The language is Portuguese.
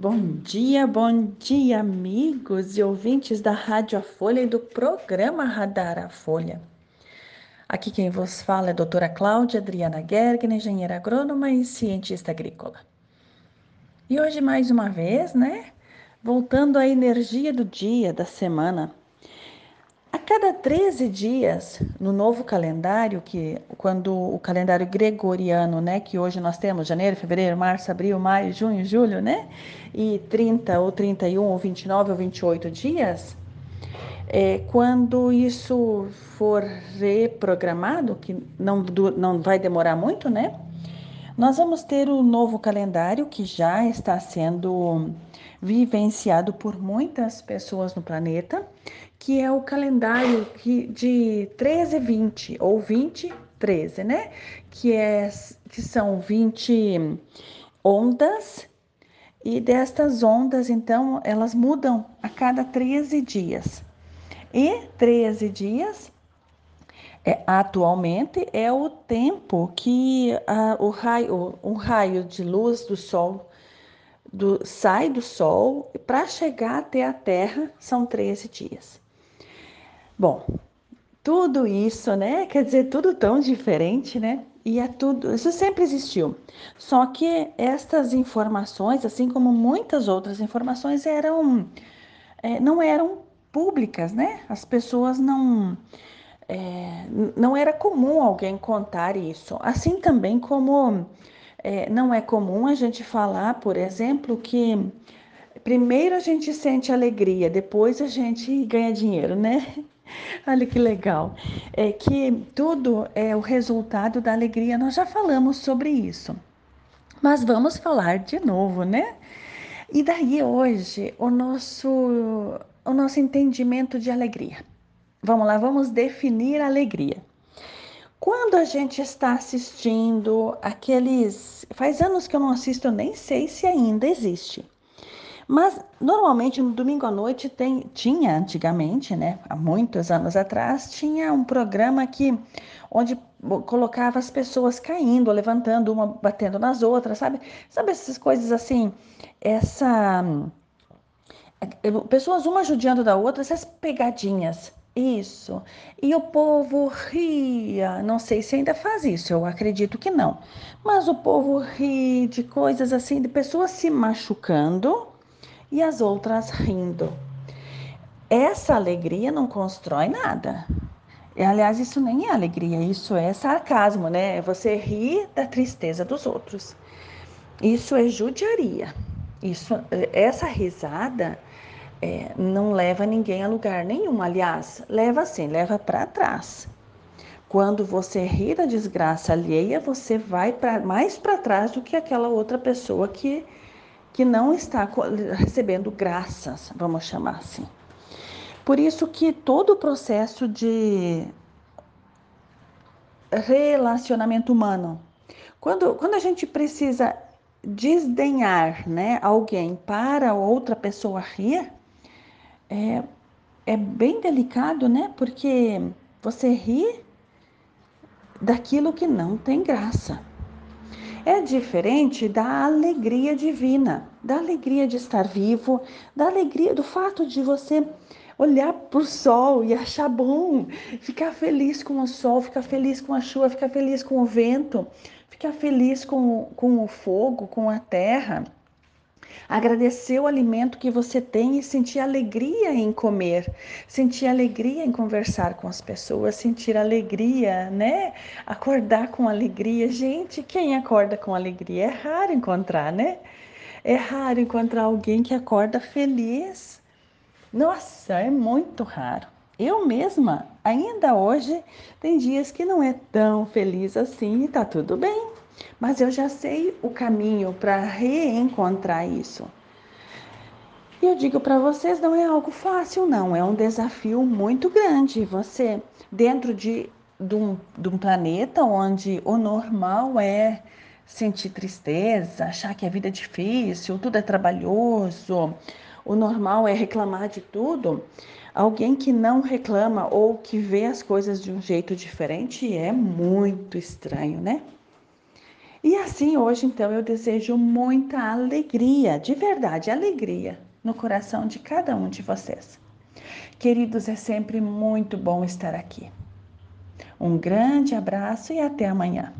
Bom dia, bom dia, amigos e ouvintes da Rádio A Folha e do programa Radar a Folha. Aqui quem vos fala é a doutora Cláudia Adriana Gergen, engenheira agrônoma e cientista agrícola. E hoje, mais uma vez, né? Voltando à energia do dia, da semana, cada 13 dias, no novo calendário, que quando o calendário gregoriano, né, que hoje nós temos janeiro, fevereiro, março, abril, maio, junho, julho, né, e 30 ou 31 ou 29 ou 28 dias, é, quando isso for reprogramado, que não, não vai demorar muito, né, nós vamos ter o novo calendário que já está sendo vivenciado por muitas pessoas no planeta, que é o calendário de 13 20 ou 20 13, né? Que, é, que são 20 ondas e destas ondas, então, elas mudam a cada 13 dias. E 13 dias é, atualmente é o tempo que a, o raio, um raio de luz do sol do, sai do Sol para chegar até a Terra são 13 dias. Bom, tudo isso, né? Quer dizer, tudo tão diferente, né? E é tudo, isso sempre existiu. Só que estas informações, assim como muitas outras informações, eram é, não eram públicas, né? As pessoas não não era comum alguém contar isso. Assim também como é, não é comum a gente falar, por exemplo, que primeiro a gente sente alegria, depois a gente ganha dinheiro, né? Olha que legal. É que tudo é o resultado da alegria. Nós já falamos sobre isso. Mas vamos falar de novo, né? E daí hoje o nosso o nosso entendimento de alegria. Vamos lá, vamos definir alegria. Quando a gente está assistindo aqueles. Faz anos que eu não assisto, eu nem sei se ainda existe. Mas normalmente no domingo à noite tem, tinha antigamente, né, há muitos anos atrás, tinha um programa que onde colocava as pessoas caindo, levantando, uma batendo nas outras, sabe? Sabe essas coisas assim, essa pessoas uma judiando da outra, essas pegadinhas. Isso. E o povo ria. Não sei se ainda faz isso, eu acredito que não. Mas o povo ri de coisas assim, de pessoas se machucando e as outras rindo. Essa alegria não constrói nada. Aliás, isso nem é alegria, isso é sarcasmo, né? Você ri da tristeza dos outros. Isso é judiaria. Isso, essa risada é, não leva ninguém a lugar nenhum. Aliás, leva sim, leva para trás. Quando você ri da desgraça alheia, você vai pra, mais para trás do que aquela outra pessoa que, que não está recebendo graças, vamos chamar assim. Por isso que todo o processo de relacionamento humano, quando, quando a gente precisa desdenhar né, alguém para outra pessoa rir, é, é bem delicado, né? Porque você ri daquilo que não tem graça. É diferente da alegria divina, da alegria de estar vivo, da alegria do fato de você olhar para o sol e achar bom, ficar feliz com o sol, ficar feliz com a chuva, ficar feliz com o vento, ficar feliz com, com o fogo, com a terra agradecer o alimento que você tem e sentir alegria em comer, sentir alegria em conversar com as pessoas, sentir alegria, né? Acordar com alegria. Gente, quem acorda com alegria? É raro encontrar, né? É raro encontrar alguém que acorda feliz. Nossa, é muito raro. Eu mesma, ainda hoje, tem dias que não é tão feliz assim e tá tudo bem. Mas eu já sei o caminho para reencontrar isso. E eu digo para vocês, não é algo fácil, não. É um desafio muito grande. Você, dentro de, de, um, de um planeta onde o normal é sentir tristeza, achar que a vida é difícil, tudo é trabalhoso, o normal é reclamar de tudo. Alguém que não reclama ou que vê as coisas de um jeito diferente é muito estranho, né? E assim hoje, então, eu desejo muita alegria, de verdade, alegria no coração de cada um de vocês. Queridos, é sempre muito bom estar aqui. Um grande abraço e até amanhã.